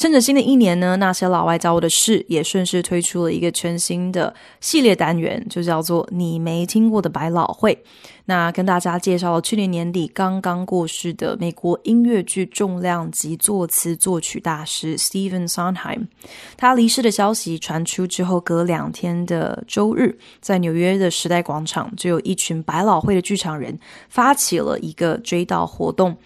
趁着新的一年呢，那些老外教我的事也顺势推出了一个全新的系列单元，就叫做“你没听过的百老汇”。那跟大家介绍了去年年底刚刚过世的美国音乐剧重量级作词作曲大师 Stephen Sondheim。他离世的消息传出之后，隔两天的周日，在纽约的时代广场，就有一群百老汇的剧场人发起了一个追悼活动。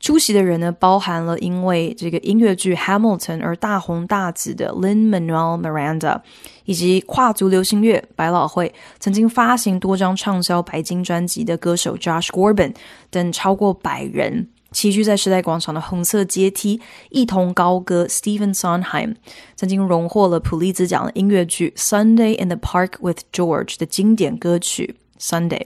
出席的人呢，包含了因为这个音乐剧《Hamilton》而大红大紫的 Lin-Manuel Miranda，以及跨足流行乐百老汇曾经发行多张畅销白金专辑的歌手 Josh Groban 等超过百人齐聚在时代广场的红色阶梯，一同高歌 Stephen Sondheim 曾经荣获了普利兹奖的音乐剧《Sunday in the Park with George》的经典歌曲《Sunday》。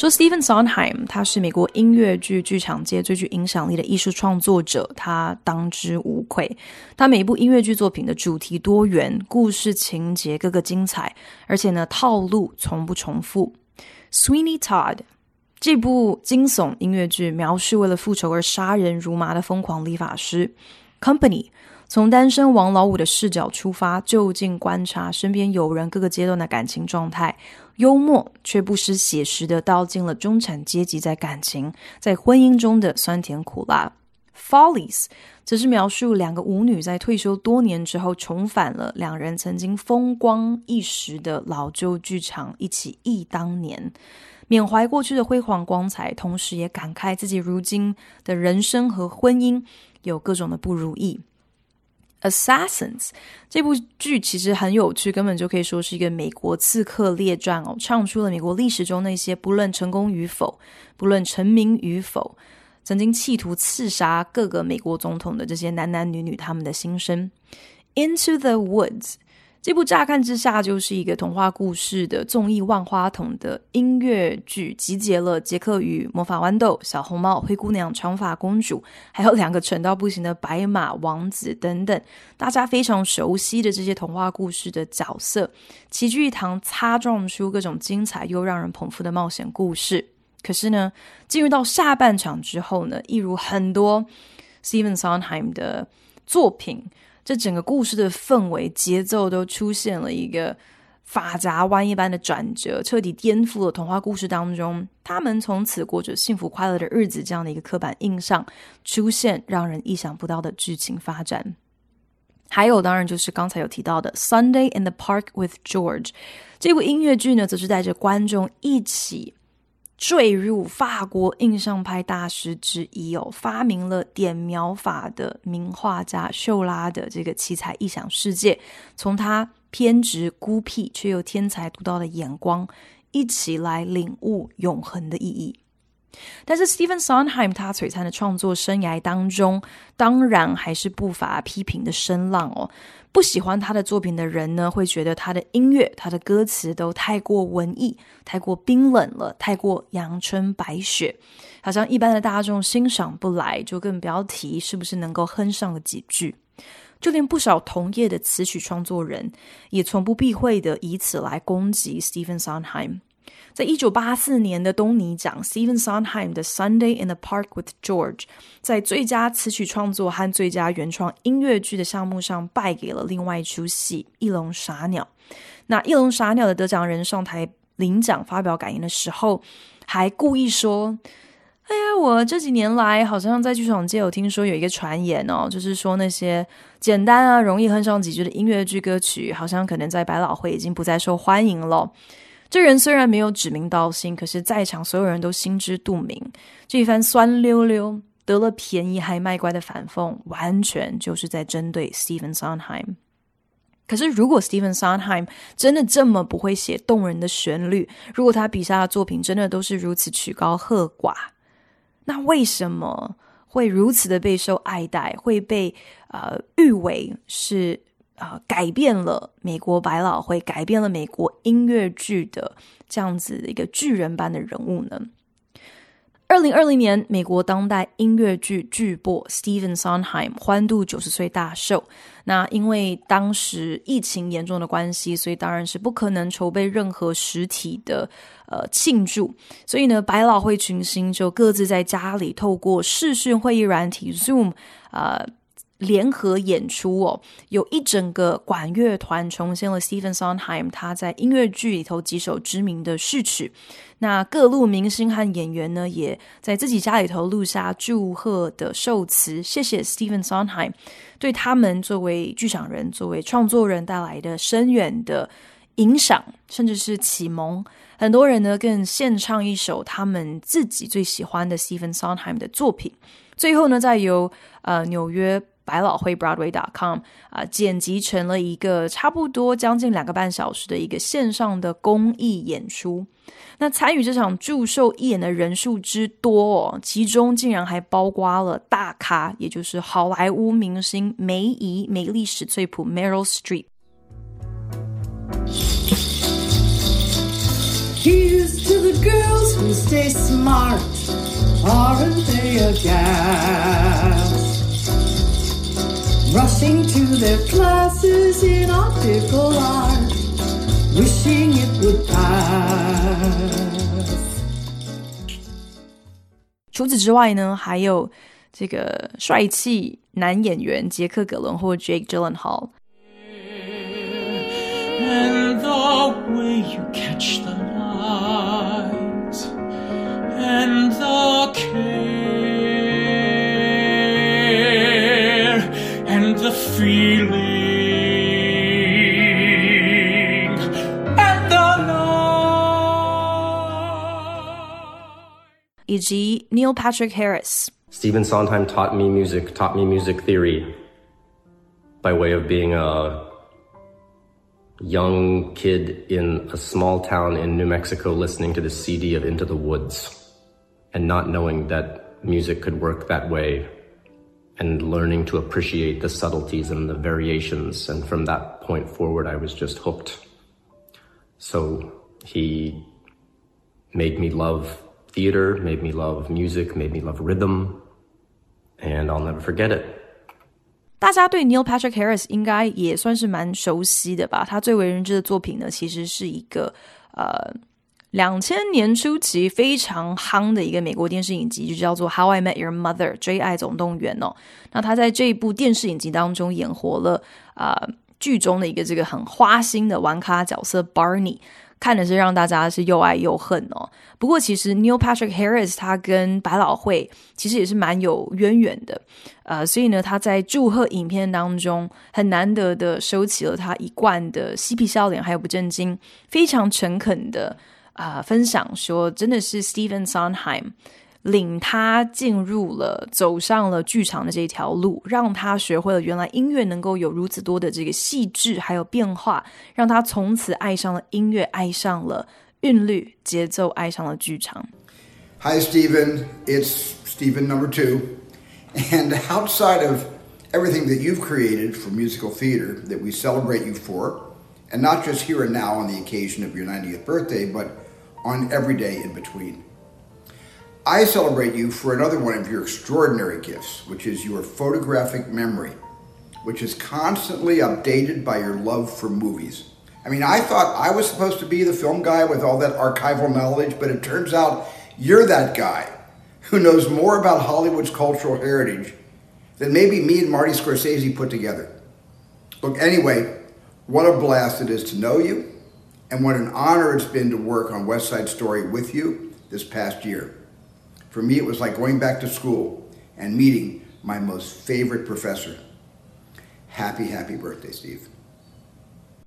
说 Stephen Sondheim，他是美国音乐剧剧场界最具影响力的艺术创作者，他当之无愧。他每一部音乐剧作品的主题多元，故事情节各个精彩，而且呢套路从不重复。Sweeney Todd 这部惊悚音乐剧描述为了复仇而杀人如麻的疯狂理发师。Company 从单身王老五的视角出发，就近观察身边友人各个阶段的感情状态。幽默却不失写实的道尽了中产阶级在感情、在婚姻中的酸甜苦辣。Follies 则是描述两个舞女在退休多年之后重返了两人曾经风光一时的老旧剧场，一起忆当年，缅怀过去的辉煌光彩，同时也感慨自己如今的人生和婚姻有各种的不如意。Assassins 这部剧其实很有趣，根本就可以说是一个美国刺客列传哦，唱出了美国历史中那些不论成功与否、不论成名与否，曾经企图刺杀各个美国总统的这些男男女女他们的心声。Into the Woods。这部乍看之下就是一个童话故事的综艺万花筒的音乐剧，集结了杰克与魔法豌豆、小红帽、灰姑娘、长发公主，还有两个蠢到不行的白马王子等等，大家非常熟悉的这些童话故事的角色，齐聚一堂，擦撞出各种精彩又让人捧腹的冒险故事。可是呢，进入到下半场之后呢，一如很多 Stephen Sondheim 的作品。这整个故事的氛围、节奏都出现了一个法夹弯一般的转折，彻底颠覆了童话故事当中他们从此过着幸福快乐的日子这样的一个刻板印象，出现让人意想不到的剧情发展。还有，当然就是刚才有提到的《Sunday in the Park with George》这部音乐剧呢，则是带着观众一起。坠入法国印象派大师之一哦，发明了点描法的名画家秀拉的这个奇才异想世界，从他偏执孤僻却又天才独到的眼光，一起来领悟永恒的意义。但是，Stephen Sondheim 他璀璨的创作生涯当中，当然还是不乏批评的声浪哦。不喜欢他的作品的人呢，会觉得他的音乐、他的歌词都太过文艺、太过冰冷了，太过阳春白雪，好像一般的大众欣赏不来，就更不要提是不是能够哼上个几句。就连不少同业的词曲创作人也从不避讳的以此来攻击 Stephen Sondheim。在一九八四年的东尼奖，Stephen Sondheim 的《Sunday in the Park with George》在最佳词曲创作和最佳原创音乐剧的项目上败给了另外一出戏《一笼傻鸟》。那《一笼傻鸟》的得奖人上台领奖发表感言的时候，还故意说。哎呀，我这几年来好像在剧场界有听说有一个传言哦，就是说那些简单啊、容易哼上几句的音乐剧歌曲，好像可能在百老汇已经不再受欢迎了。这人虽然没有指名道姓，可是在场所有人都心知肚明，这一番酸溜溜、得了便宜还卖乖的反讽，完全就是在针对 Stephen Sondheim。可是，如果 Stephen Sondheim 真的这么不会写动人的旋律，如果他笔下的作品真的都是如此曲高和寡，那为什么会如此的备受爱戴，会被呃誉为是、呃、改变了美国百老汇，改变了美国音乐剧的这样子一个巨人般的人物呢？二零二零年，美国当代音乐剧巨擘 Stephen Sondheim 欢度九十岁大寿。那因为当时疫情严重的关系，所以当然是不可能筹备任何实体的呃庆祝。所以呢，百老汇群星就各自在家里透过视讯会议软体 Zoom 呃。联合演出哦，有一整个管乐团重现了 Stephen Sondheim 他在音乐剧里头几首知名的序曲。那各路明星和演员呢，也在自己家里头录下祝贺的寿词，谢谢 Stephen Sondheim 对他们作为剧场人、作为创作人带来的深远的影响，甚至是启蒙。很多人呢，更献唱一首他们自己最喜欢的 Stephen Sondheim 的作品。最后呢，再由呃纽约。百老汇 Broadway.com 啊，剪辑成了一个差不多将近两个半小时的一个线上的公益演出。那参与这场祝寿义演的人数之多哦，其中竟然还包括了大咖，也就是好莱坞明星梅姨梅丽史翠普 Meryl Streep。Here's to the girls who stay smart, aren't they a gas? Rushing to their classes in optical art, wishing it would pass. 除此之外呢，还有这个帅气男演员杰克·葛伦霍 （Jake Gyllenhaal）。And the way you catch the light, and the The feeling and the love 以及 Neil Patrick Harris。Stephen Sondheim taught me music, taught me music theory by way of being a young kid in a small town in New Mexico listening to the CD of Into the Woods and not knowing that music could work that way and learning to appreciate the subtleties and the variations. And from that point forward, I was just hooked. So he made me love theater, made me love music, made me love rhythm, and I'll never forget it. 大家对 Neil Patrick Harris 应该也算是蛮熟悉的吧？他最为人知的作品呢，其实是一个呃。 两千年初期非常夯的一个美国电视影集，就叫做《How I Met Your Mother》追爱总动员哦。那他在这一部电视影集当中演活了啊、呃、剧中的一个这个很花心的玩咖角色 Barney，看的是让大家是又爱又恨哦。不过其实 Neil Patrick Harris 他跟百老汇其实也是蛮有渊源的，呃，所以呢他在祝贺影片当中很难得的收起了他一贯的嬉皮笑脸，还有不正经，非常诚恳的。啊、分享说，真的是 Stephen Sonheim 领他进入了、走上了剧场的这条路，让他学会了原来音乐能够有如此多的这个细致还有变化，让他从此爱上了音乐，爱上了韵律、节奏，爱上了剧场。Hi, Stephen. It's Stephen number two. And outside of everything that you've created for musical theater that we celebrate you for, and not just here and now on the occasion of your 90th birthday, but on every day in between. I celebrate you for another one of your extraordinary gifts, which is your photographic memory. which is constantly updated by your love for movies. I mean, I thought I was supposed to be the film guy with all that archival knowledge, but it turns out you're that guy who knows more about Hollywood's cultural heritage than maybe me and Marty Scorsese put together. Look, anyway, what a blast it is to know you, and what an honor it's been to work on West Side Story with you this past year. For me, it was like going back to school and meeting my most favorite professor. Happy, happy birthday, Steve.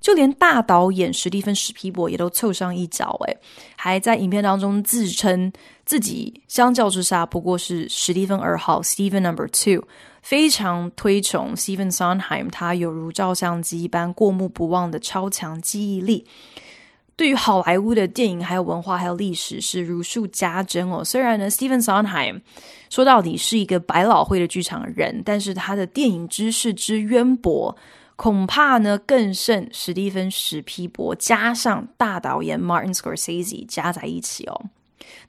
就连大导演史蒂芬史皮博也都凑上一脚，诶，还在影片当中自称自己相较之下不过是史蒂芬二号 （Stephen Number Two）， 非常推崇 Stephen Sondheim，他有如照相机一般过目不忘的超强记忆力。对于好莱坞的电影、还有文化、还有历史是如数家珍哦。虽然呢，Stephen Sondheim 说到底是一个百老汇的剧场人，但是他的电影知识之渊博。恐怕呢更胜史蒂芬史皮博加上大导演 Martin Scorsese 加在一起哦。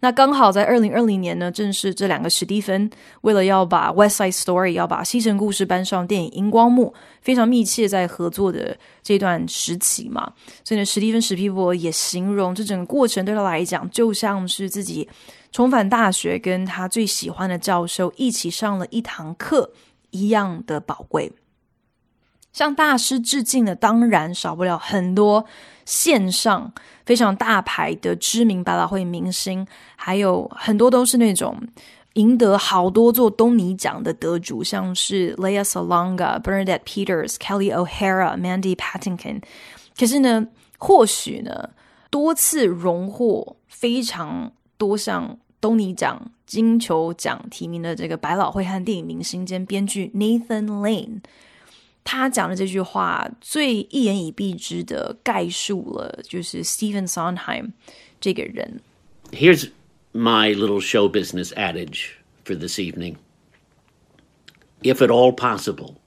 那刚好在二零二零年呢，正是这两个史蒂芬为了要把 West Side Story 要把西城故事搬上电影荧光幕，非常密切在合作的这段时期嘛。所以呢，史蒂芬史皮博也形容这整个过程对他来讲，就像是自己重返大学，跟他最喜欢的教授一起上了一堂课一样的宝贵。向大师致敬的，当然少不了很多线上非常大牌的知名百老汇明星，还有很多都是那种赢得好多座东尼奖的得主，像是 Lea Salonga、Bernadette Peters、Kelly O'Hara、Mandy Patinkin。可是呢，或许呢，多次荣获非常多项东尼奖、金球奖提名的这个百老汇和电影明星兼编剧 Nathan Lane。他讲的这句话最一言以蔽之的概述了，就是 Stephen Sondheim 这个人。Here's my little show business adage for this evening. If at all possible,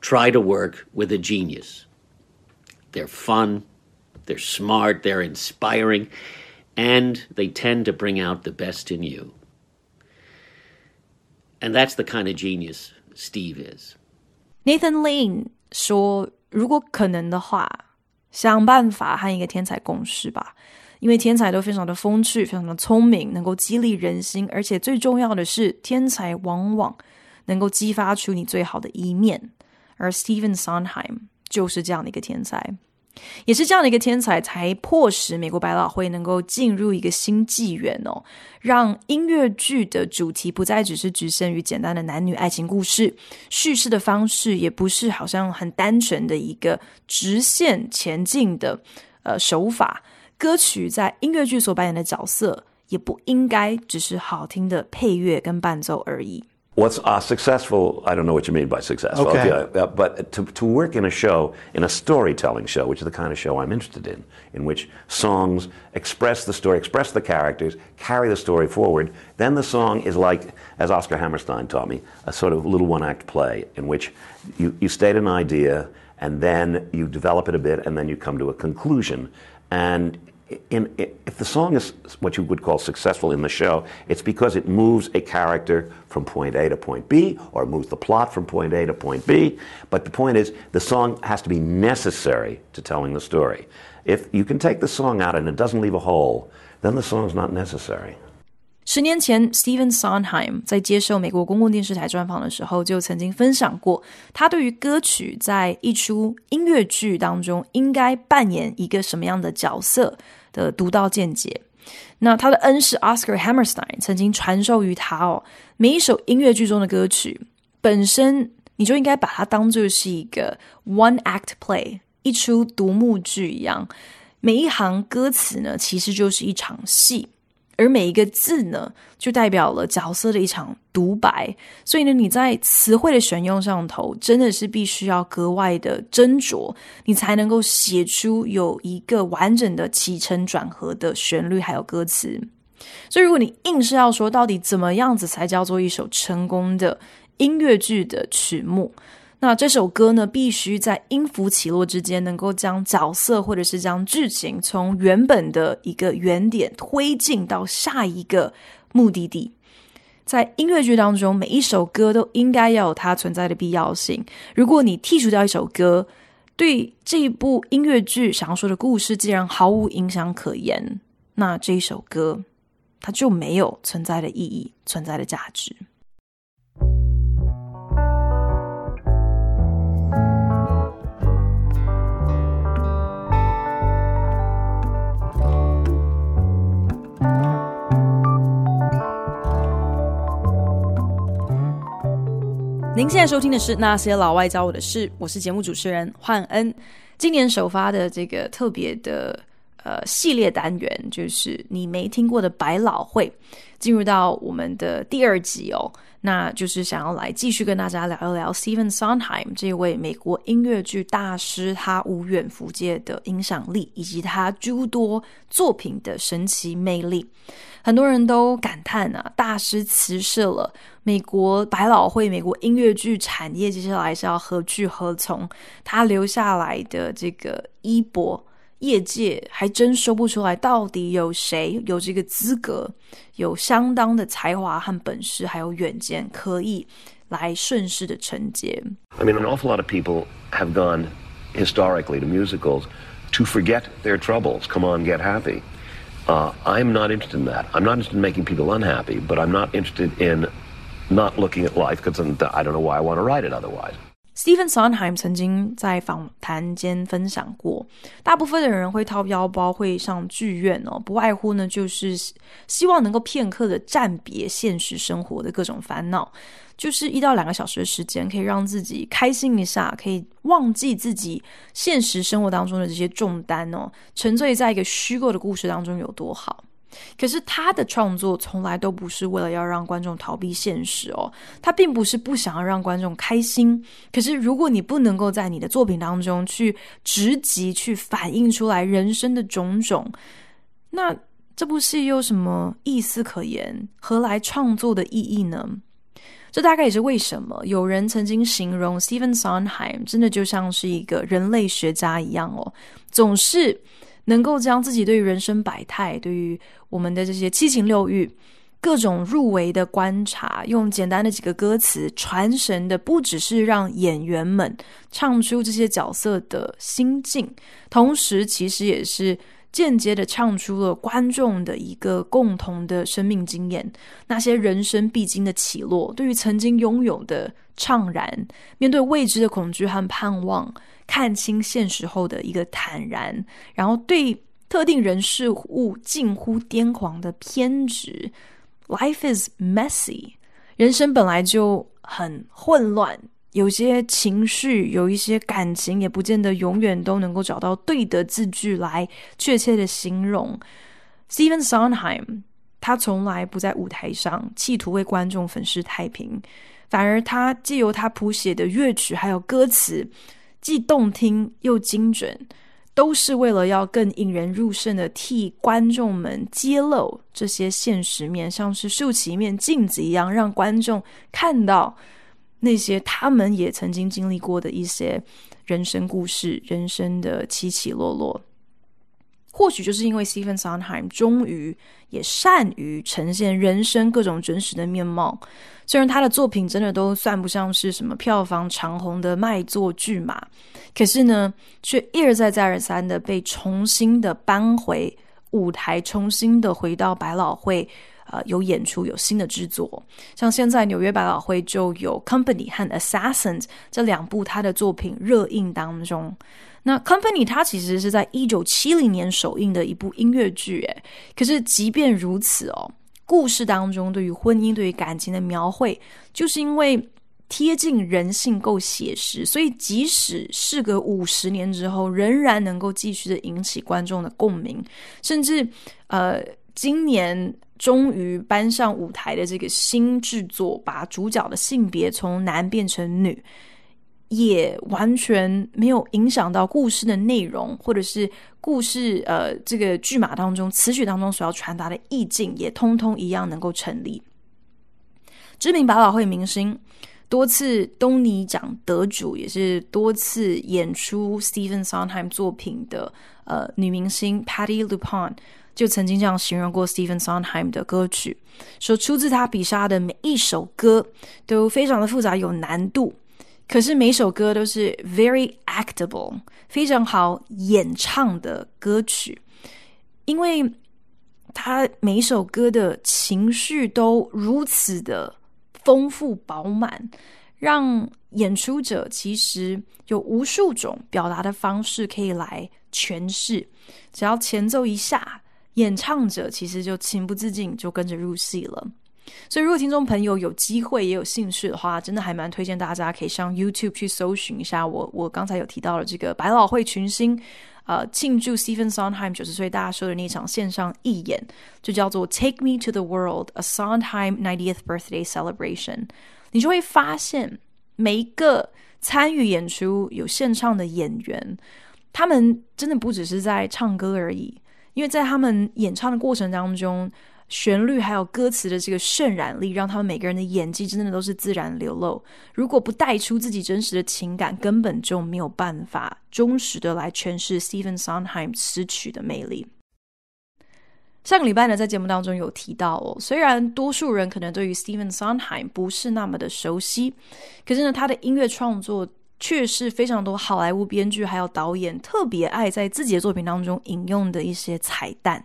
try to work with a genius. They're fun, they're smart, they're inspiring, and they tend to bring out the best in you. And that's the kind of genius Steve is. Nathan Lane 说：“如果可能的话，想办法和一个天才共事吧，因为天才都非常的风趣，非常的聪明，能够激励人心，而且最重要的是，天才往往能够激发出你最好的一面，而 Stephen Sondheim 就是这样的一个天才。”也是这样的一个天才，才迫使美国百老汇能够进入一个新纪元哦，让音乐剧的主题不再只是局限于简单的男女爱情故事，叙事的方式也不是好像很单纯的一个直线前进的呃手法，歌曲在音乐剧所扮演的角色也不应该只是好听的配乐跟伴奏而已。What's uh, successful? I don't know what you mean by successful. Okay. uh, but to, to work in a show, in a storytelling show, which is the kind of show I'm interested in, in which songs express the story, express the characters, carry the story forward, then the song is like, as Oscar Hammerstein taught me, a sort of little one act play in which you, you state an idea and then you develop it a bit and then you come to a conclusion. And in, if the song is what you would call successful in the show, it's because it moves a character from point A to point B, or moves the plot from point A to point B. But the point is, the song has to be necessary to telling the story. If you can take the song out and it doesn't leave a hole, then the song is not necessary. 十年前，Stephen Sondheim 在接受美国公共电视台专访的时候，就曾经分享过他对于歌曲在一出音乐剧当中应该扮演一个什么样的角色 的独到见解。那他的恩师 Oscar Hammerstein 曾经传授于他哦，每一首音乐剧中的歌曲本身，你就应该把它当做是一个 one act play，一出独幕剧一样，每一行歌词呢，其实就是一场戏。而每一个字呢，就代表了角色的一场独白。所以呢，你在词汇的选用上头，真的是必须要格外的斟酌，你才能够写出有一个完整的起承转合的旋律，还有歌词。所以，如果你硬是要说到底怎么样子才叫做一首成功的音乐剧的曲目，那这首歌呢，必须在音符起落之间，能够将角色或者是将剧情从原本的一个原点推进到下一个目的地。在音乐剧当中，每一首歌都应该要有它存在的必要性。如果你剔除掉一首歌，对这一部音乐剧想要说的故事，既然毫无影响可言，那这一首歌它就没有存在的意义、存在的价值。您现在收听的是《那些老外教我的事》，我是节目主持人焕恩。今年首发的这个特别的呃系列单元，就是你没听过的百老汇，进入到我们的第二集哦。那就是想要来继续跟大家聊一聊 Stephen Sondheim 这位美国音乐剧大师，他无远弗届的影响力，以及他诸多作品的神奇魅力。很多人都感叹啊，大师辞世了，美国百老汇、美国音乐剧产业接下来是要何去何从？他留下来的这个衣钵。业界还真说不出来，到底有谁有这个资格，有相当的才华和本事，还有远见，可以来顺势的承接。I mean, an awful lot of people have gone historically to musicals to forget their troubles. Come on, get happy. Uh, I'm not interested in that. I'm not interested in making people unhappy, but I'm not interested in not looking at life because I don't know why I want to write it otherwise. Stephen Sondheim 曾经在访谈间分享过，大部分的人会掏腰包，会上剧院哦，不外乎呢就是希望能够片刻的暂别现实生活的各种烦恼，就是一到两个小时的时间，可以让自己开心一下，可以忘记自己现实生活当中的这些重担哦，沉醉在一个虚构的故事当中有多好。可是他的创作从来都不是为了要让观众逃避现实哦，他并不是不想要让观众开心。可是如果你不能够在你的作品当中去直击、去反映出来人生的种种，那这部戏又有什么意思可言？何来创作的意义呢？这大概也是为什么有人曾经形容 Stephen Sondheim 真的就像是一个人类学家一样哦，总是。能够将自己对于人生百态、对于我们的这些七情六欲、各种入微的观察，用简单的几个歌词传神的，不只是让演员们唱出这些角色的心境，同时其实也是间接的唱出了观众的一个共同的生命经验，那些人生必经的起落，对于曾经拥有的怅然，面对未知的恐惧和盼望。看清现实后的一个坦然，然后对特定人事物近乎癫狂的偏执。Life is messy，人生本来就很混乱，有些情绪，有一些感情，也不见得永远都能够找到对的字句来确切的形容。Stephen Sondheim，他从来不在舞台上企图为观众粉饰太平，反而他借由他谱写的乐曲还有歌词。既动听又精准，都是为了要更引人入胜的替观众们揭露这些现实面，像是竖起一面镜子一样，让观众看到那些他们也曾经经历过的一些人生故事、人生的起起落落。或许就是因为 Stephen Sondheim 终于也善于呈现人生各种真实的面貌。虽然他的作品真的都算不上是什么票房长红的卖座巨码，可是呢，却一而再再而三的被重新的搬回舞台，重新的回到百老汇，呃，有演出，有新的制作。像现在纽约百老汇就有《Company》和《Assassins》这两部他的作品热映当中。那《Company》它其实是在一九七零年首映的一部音乐剧，诶，可是即便如此哦。故事当中对于婚姻、对于感情的描绘，就是因为贴近人性、够写实，所以即使事隔五十年之后，仍然能够继续的引起观众的共鸣。甚至，呃，今年终于搬上舞台的这个新制作，把主角的性别从男变成女。也完全没有影响到故事的内容，或者是故事呃这个剧码当中词曲当中所要传达的意境，也通通一样能够成立。知名百老汇明星，多次东尼奖得主，也是多次演出 Stephen Sondheim 作品的呃女明星 Patti lupon。就曾经这样形容过 Stephen Sondheim 的歌曲，说出自他笔下的每一首歌都非常的复杂有难度，可是每首歌都是 very actable，非常好演唱的歌曲，因为他每首歌的情绪都如此的丰富饱满，让演出者其实有无数种表达的方式可以来诠释，只要前奏一下，演唱者其实就情不自禁就跟着入戏了。所以，如果听众朋友有机会也有兴趣的话，真的还蛮推荐大家可以上 YouTube 去搜寻一下我我刚才有提到的这个百老汇群星，呃，庆祝 Stephen Sondheim 九十岁大寿的那场线上义演，就叫做 Take Me to the World: A Sondheim 90th Birthday Celebration。你就会发现，每一个参与演出有现场的演员，他们真的不只是在唱歌而已，因为在他们演唱的过程当中，旋律还有歌词的这个渲染力，让他们每个人的演技真的都是自然流露。如果不带出自己真实的情感，根本就没有办法忠实的来诠释 Stephen Sondheim 词曲的魅力。上个礼拜呢，在节目当中有提到哦，虽然多数人可能对于 Stephen Sondheim 不是那么的熟悉，可是呢，他的音乐创作却是非常多好莱坞编剧还有导演特别爱在自己的作品当中引用的一些彩蛋。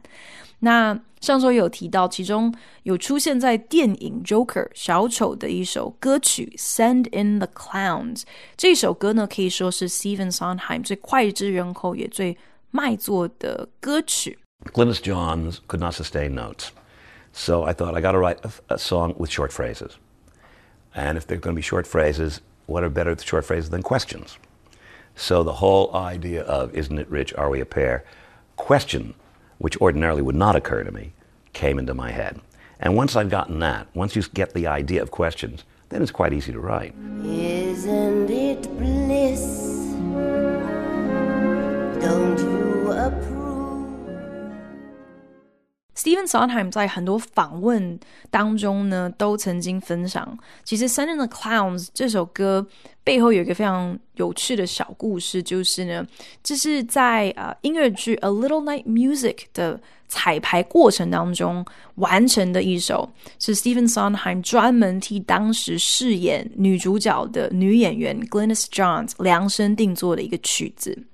那上周有提到，其中有出现在电影《Joker》小丑的一首歌曲《Send in the Clowns》，这首歌呢，可以说是 Stephen Sondheim 最脍炙人口也最卖座的歌曲。Glynis Johns could not sustain notes. So I thought I got to write a, a, song with short phrases. And if they're going to be short phrases, what are better short phrases than questions? So the whole idea of isn't it rich, are we a pair? Question, which ordinarily would not occur to me, came into my head. And once I've gotten that, once you get the idea of questions, then it's quite easy to write. Isn't it bliss? Stephen Sondheim 在很多访问当中呢，都曾经分享，其实《Send in the Clowns》这首歌背后有一个非常有趣的小故事，就是呢，这是在呃音乐剧《A Little Night Music》的彩排过程当中完成的一首，是 Stephen Sondheim 专门替当时饰演女主角的女演员 Glynis Johns 量身定做的一个曲子。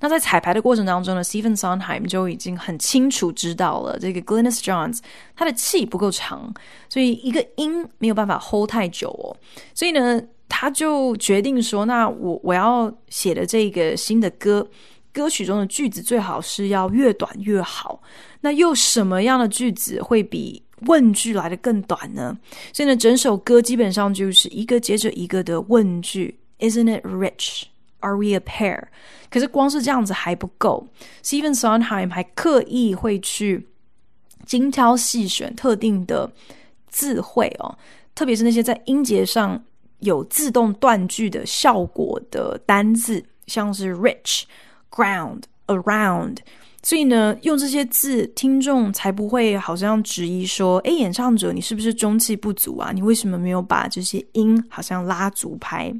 那在彩排的过程当中呢，Stephen Sondheim 就已经很清楚知道了这个 Glenis Johns 他的气不够长，所以一个音没有办法 hold 太久哦。所以呢，他就决定说，那我我要写的这个新的歌，歌曲中的句子最好是要越短越好。那又什么样的句子会比问句来的更短呢？所以呢，整首歌基本上就是一个接着一个的问句：Isn't it rich? Are we a pair？可是光是这样子还不够，Stephen Sondheim 还刻意会去精挑细选特定的字汇哦，特别是那些在音节上有自动断句的效果的单字，像是 rich、ground、around。所以呢，用这些字，听众才不会好像质疑说：“诶，演唱者你是不是中气不足啊？你为什么没有把这些音好像拉足拍？”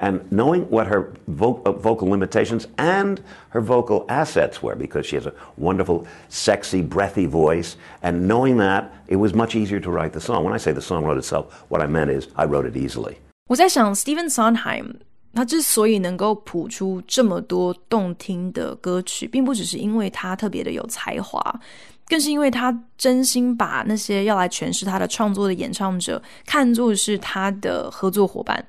and knowing what her vo- uh, vocal limitations and her vocal assets were, because she has a wonderful, sexy, breathy voice, and knowing that, it was much easier to write the song. When I say the song wrote itself, what I meant is I wrote it easily. 我在想，Stephen Sondheim 他之所以能够谱出这么多动听的歌曲，并不只是因为他特别的有才华，更是因为他真心把那些要来诠释他的创作的演唱者看作是他的合作伙伴。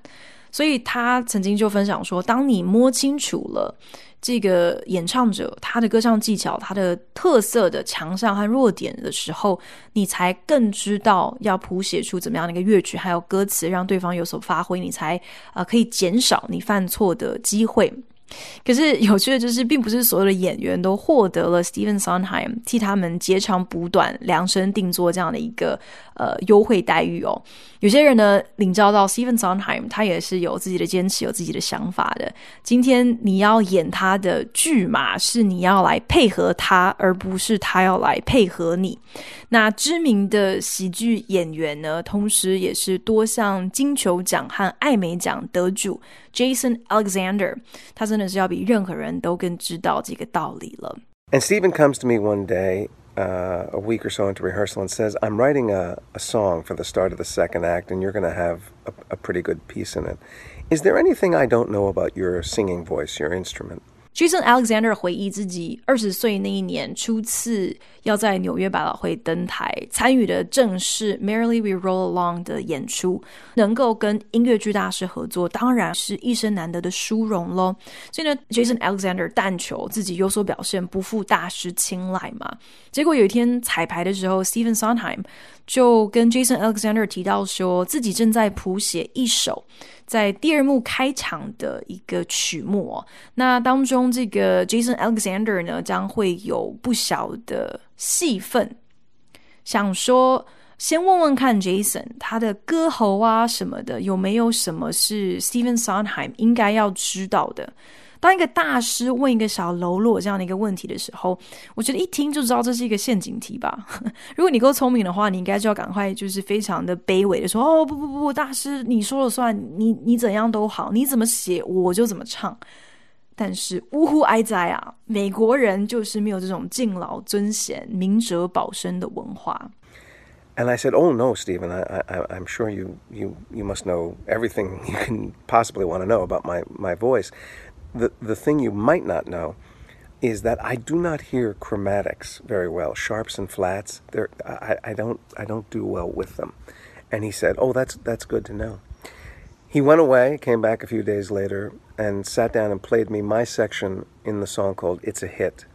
所以他曾经就分享说，当你摸清楚了这个演唱者他的歌唱技巧、他的特色的强项和弱点的时候，你才更知道要谱写出怎么样的一个乐曲，还有歌词，让对方有所发挥，你才啊可以减少你犯错的机会。可是有趣的就是，并不是所有的演员都获得了 Steven Sondheim 替他们截长补短、量身定做这样的一个呃优惠待遇哦。有些人呢，领教到 Steven Sondheim，他也是有自己的坚持、有自己的想法的。今天你要演他的剧嘛，是你要来配合他，而不是他要来配合你。那知名的喜剧演员呢，同时也是多项金球奖和艾美奖得主 Jason Alexander，他真的是要比任何人都更知道这个道理了。And Stephen comes to me one day uh, a week or so into rehearsal and says, I'm writing a, a song for the start of the second act, and you're going to have a, a pretty good piece in it. Is there anything I don't know about your singing voice, your instrument? Jason Alexander 回忆自己二十岁那一年初次 要在纽约百老汇登台，参与的正是《Merrily We Roll Along》的演出，能够跟音乐剧大师合作，当然是一生难得的殊荣喽。所以呢，Jason Alexander 但求自己有所表现，不负大师青睐嘛。结果有一天彩排的时候，Stephen Sondheim 就跟 Jason Alexander 提到说自己正在谱写一首。在第二幕开场的一个曲目，那当中这个 Jason Alexander 呢，将会有不小的戏份。想说先问问看 Jason 他的歌喉啊什么的，有没有什么是 Steven Sondheim 应该要知道的？当一个大师问一个小喽啰这样的一个问题的时候，我觉得一听就知道这是一个陷阱题吧。如果你够聪明的话，你应该就要赶快就是非常的卑微的说：“哦，不不不，大师你说了算，你你怎样都好，你怎么写我就怎么唱。”但是呜呼哀哉啊，美国人就是没有这种敬老尊贤、明哲保身的文化。And I said, "Oh no, Stephen, I, I, I'm sure you, you, you must know everything you can possibly want to know about my, my voice." the, the thing you might not know is that I do not hear chromatics very well, sharps and flats. They're, I, I, don't, I don't do well with them. And he said, Oh, that's, that's good to know. He went away, came back a few days later, and sat down and played me my section in the song called It's a Hit.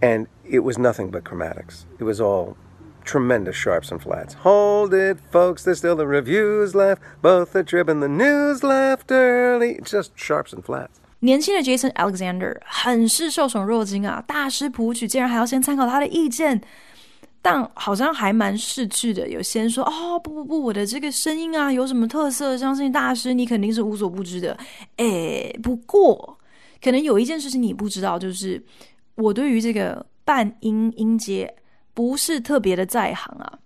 And it was nothing but chromatics. It was all tremendous sharps and flats. Hold it, folks, there's still the reviews left. Both the trib and the news left early. Just sharps and flats. 年轻的 Jason Alexander 很是受宠若惊啊！大师谱曲竟然还要先参考他的意见， 但好像还蛮识趣的。有先说：“哦，不不不，我的这个声音啊，有什么特色？相信大师你肯定是无所不知的。”诶，不过可能有一件事情你不知道，就是我对于这个半音音阶不是特别的在行啊。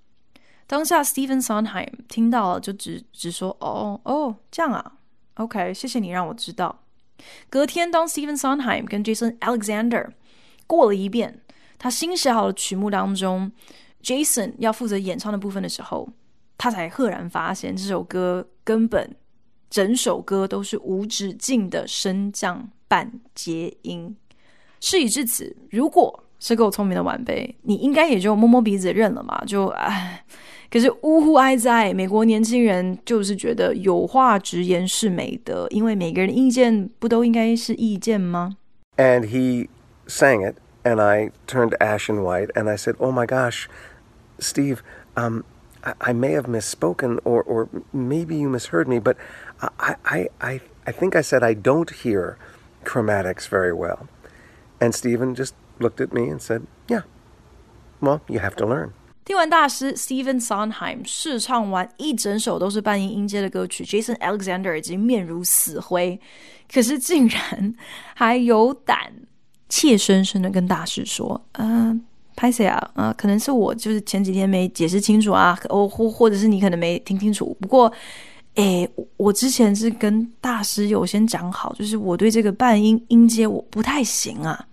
当下 Stephen Sondheim 听到了，就只只说：“哦哦，这样啊，OK，谢谢你让我知道。”隔天，当 Stephen Sondheim 跟 Jason Alexander 过了一遍他新写好的曲目当中，Jason 要负责演唱的部分的时候，他才赫然发现这首歌根本整首歌都是无止境的升降半截音。事已至此，如果是够聪明的晚辈，你应该也就摸摸鼻子认了嘛，就唉。可是呜呼哀哉，美国年轻人就是觉得有话直言是美德，因为每个人的意见不都应该是意见吗？And he sang it, and I turned ashen white, and I said, "Oh my gosh, Steve, um, I, I may have misspoken, or or maybe you misheard me, but I I I I think I said I don't hear chromatics very well." And Stephen just looked at me and said, "Yeah, well, you have to learn." 听完大师 Stephen Sondheim 试唱完一整首都是半音音阶的歌曲，Jason Alexander 已经面如死灰，可是竟然还有胆 怯生生的跟大师说：“嗯、呃，拍谢啊，啊、可能是我就是前几天没解释清楚啊，或或或者是你可能没听清楚。不过，诶，我之前是跟大师有先讲好，就是我对这个半音音阶我不太行啊。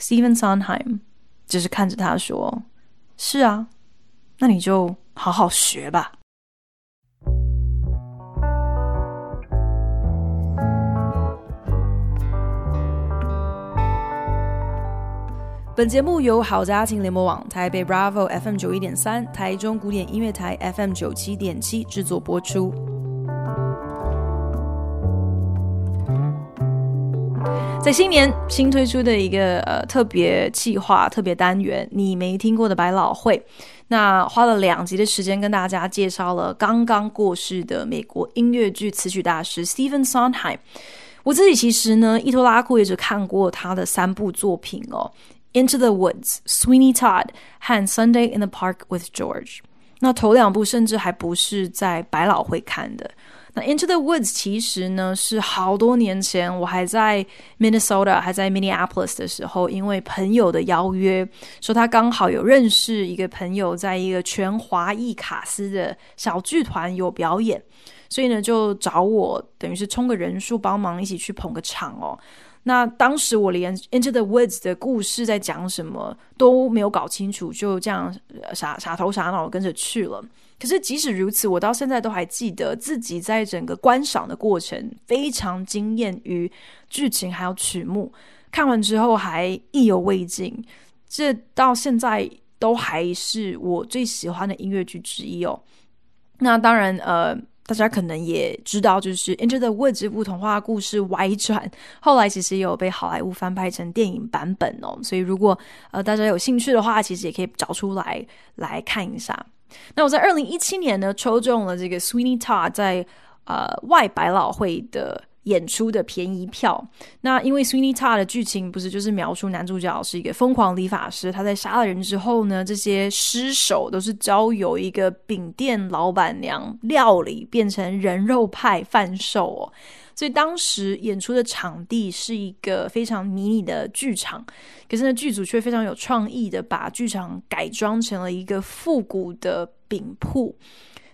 ”Stephen Sondheim 只是看着他说。是啊，那你就好好学吧。本节目由好家庭联播网、台北 Bravo FM 九一点三、台中古典音乐台 FM 九七点七制作播出。在新年新推出的一个呃特别企划、特别单元，你没听过的百老汇，那花了两集的时间跟大家介绍了刚刚过世的美国音乐剧词曲大师 Stephen Sondheim。我自己其实呢，伊托拉库也只看过他的三部作品哦，《Into the Woods》、《Sweeney Todd》和《Sunday in the Park with George》。那头两部甚至还不是在百老汇看的。那《Into the Woods》其实呢是好多年前，我还在 Minnesota，还在 Minneapolis 的时候，因为朋友的邀约，说他刚好有认识一个朋友，在一个全华裔卡司的小剧团有表演，所以呢就找我，等于是充个人数，帮忙一起去捧个场哦。那当时我连《Into the Woods》的故事在讲什么都没有搞清楚，就这样傻傻头傻脑跟着去了。可是即使如此，我到现在都还记得自己在整个观赏的过程非常惊艳于剧情还有曲目，看完之后还意犹未尽。这到现在都还是我最喜欢的音乐剧之一哦。那当然，呃。大家可能也知道，就是《Into the Woods》这部童话故事歪传，后来其实也有被好莱坞翻拍成电影版本哦。所以如果呃大家有兴趣的话，其实也可以找出来来看一下。那我在二零一七年呢，抽中了这个 Sweeney Todd 在呃外百老汇的。演出的便宜票，那因为 Sweeney Todd 的剧情不是就是描述男主角是一个疯狂理发师，他在杀了人之后呢，这些尸首都是交由一个饼店老板娘料理变成人肉派贩售哦。所以当时演出的场地是一个非常迷你的剧场，可是呢剧组却非常有创意的把剧场改装成了一个复古的饼铺，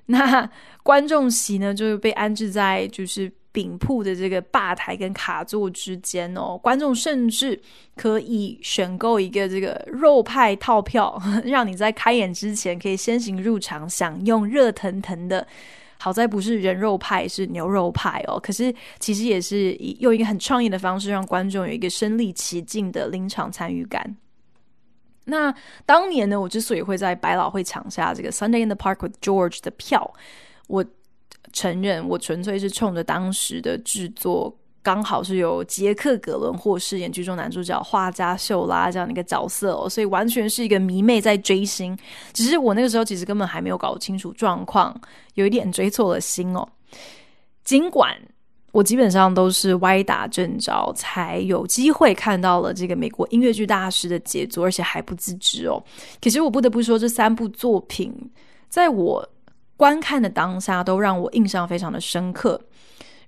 那观众席呢就被安置在就是。顶铺的这个吧台跟卡座之间哦，观众甚至可以选购一个这个肉派套票，让你在开演之前可以先行入场，享用热腾腾的。好在不是人肉派，是牛肉派哦。可是其实也是用一个很创意的方式，让观众有一个身临其境的临场参与感。那当年呢，我之所以会在百老汇抢下这个 Sunday in the Park with George 的票，我。承认，我纯粹是冲着当时的制作，刚好是由杰克·葛伦霍饰演剧中男主角画家秀拉这样的一个角色哦，所以完全是一个迷妹在追星。只是我那个时候其实根本还没有搞清楚状况，有一点追错了星哦。尽管我基本上都是歪打正着才有机会看到了这个美国音乐剧大师的杰作，而且还不自知哦。可是我不得不说，这三部作品在我。观看的当下都让我印象非常的深刻。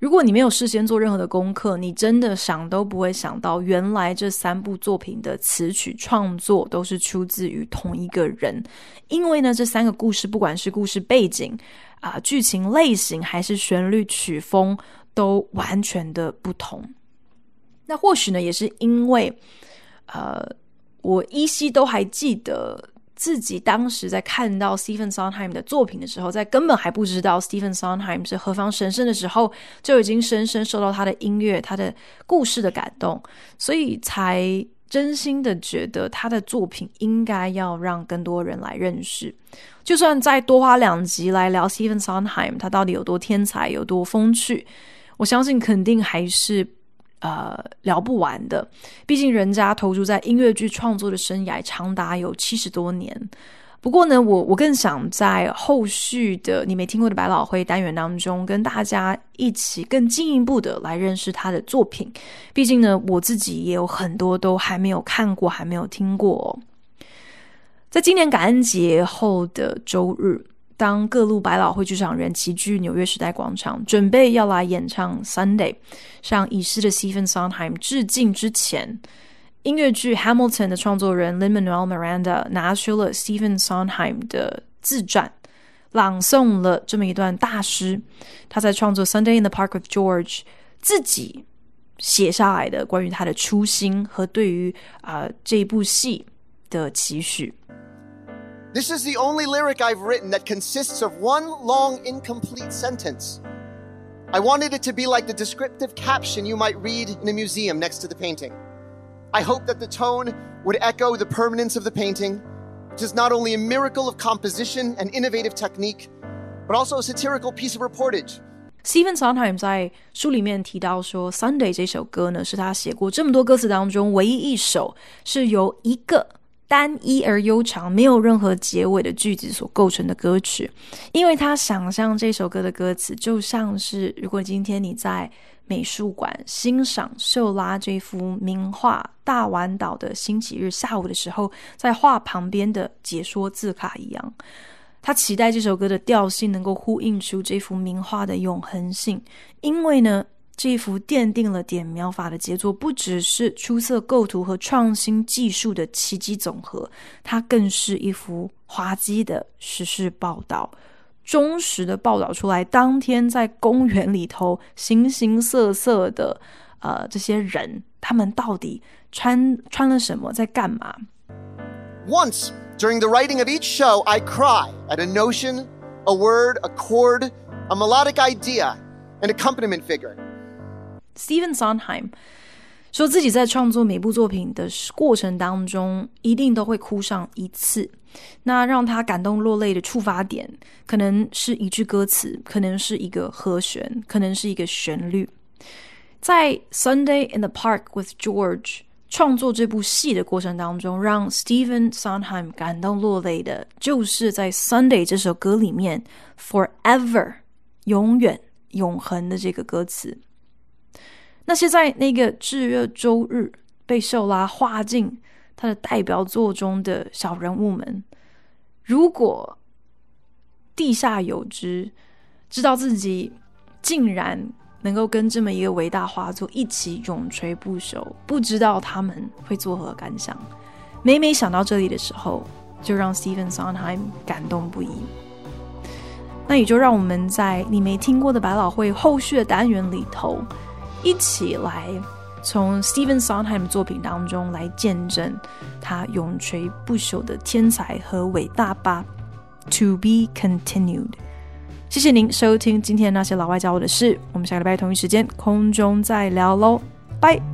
如果你没有事先做任何的功课，你真的想都不会想到，原来这三部作品的词曲创作都是出自于同一个人。因为呢，这三个故事不管是故事背景啊、剧情类型，还是旋律曲风，都完全的不同。那或许呢，也是因为呃，我依稀都还记得。自己当时在看到 Stephen Sondheim 的作品的时候，在根本还不知道 Stephen Sondheim 是何方神圣的时候，就已经深深受到他的音乐、他的故事的感动，所以才真心的觉得他的作品应该要让更多人来认识。就算再多花两集来聊 Stephen Sondheim，他到底有多天才、有多风趣，我相信肯定还是。呃，聊不完的，毕竟人家投注在音乐剧创作的生涯长达有七十多年。不过呢，我我更想在后续的你没听过的百老汇单元当中，跟大家一起更进一步的来认识他的作品。毕竟呢，我自己也有很多都还没有看过，还没有听过。在今年感恩节后的周日。当各路百老汇剧场人齐聚纽约时代广场，准备要来演唱《Sunday》，向已逝的 Stephen Sondheim 致敬之前，音乐剧《Hamilton》的创作人 Lin-Manuel Miranda 拿出了 Stephen Sondheim 的自传，朗诵了这么一段大诗。他在创作《Sunday in the Park with George》自己写下来的关于他的初心和对于啊、呃、这部戏的期许。This is the only lyric I've written that consists of one long, incomplete sentence. I wanted it to be like the descriptive caption you might read in a museum next to the painting. I hope that the tone would echo the permanence of the painting, which is not only a miracle of composition and innovative technique, but also a satirical piece of reportage. Stephen Sondheim 在书里面提到说，《Sunday》这首歌呢，是他写过这么多歌词当中唯一一首是由一个。 单一而悠长、没有任何结尾的句子所构成的歌曲，因为他想象这首歌的歌词就像是，如果今天你在美术馆欣赏秀拉这幅名画《大湾岛的星期日下午》的时候，在画旁边的解说字卡一样。他期待这首歌的调性能够呼应出这幅名画的永恒性，因为呢。这一幅奠定了点描法的杰作，不只是出色构图和创新技术的奇迹总和，它更是一幅滑稽的时事报道，忠实的报道出来，当天在公园里头形形色色的呃这些人，他们到底穿穿了什么，在干嘛？Once during the writing of each show, I cry at a notion, a word, a chord, a melodic idea, an accompaniment figure. Stephen Sondheim 说自己在创作每部作品的过程当中，一定都会哭上一次。那让他感动落泪的触发点，可能是一句歌词，可能是一个和弦，可能是一个旋律。在《Sunday in the Park with George》创作这部戏的过程当中，让 Stephen Sondheim 感动落泪的，就是在《Sunday》这首歌里面 “forever” 永远、永恒的这个歌词。那些在那个炙热周日被秀拉画进他的代表作中的小人物们，如果地下有知，知道自己竟然能够跟这么一个伟大画作一起永垂不朽，不知道他们会作何感想。每每想到这里的时候，就让 Stephen Sonheim 感动不已。那也就让我们在你没听过的百老汇后续的单元里头。一起来从 Stephen Sondheim 作品当中来见证他永垂不朽的天才和伟大吧。To be continued。谢谢您收听今天那些老外教我的事。我们下个礼拜同一时间空中再聊喽，拜。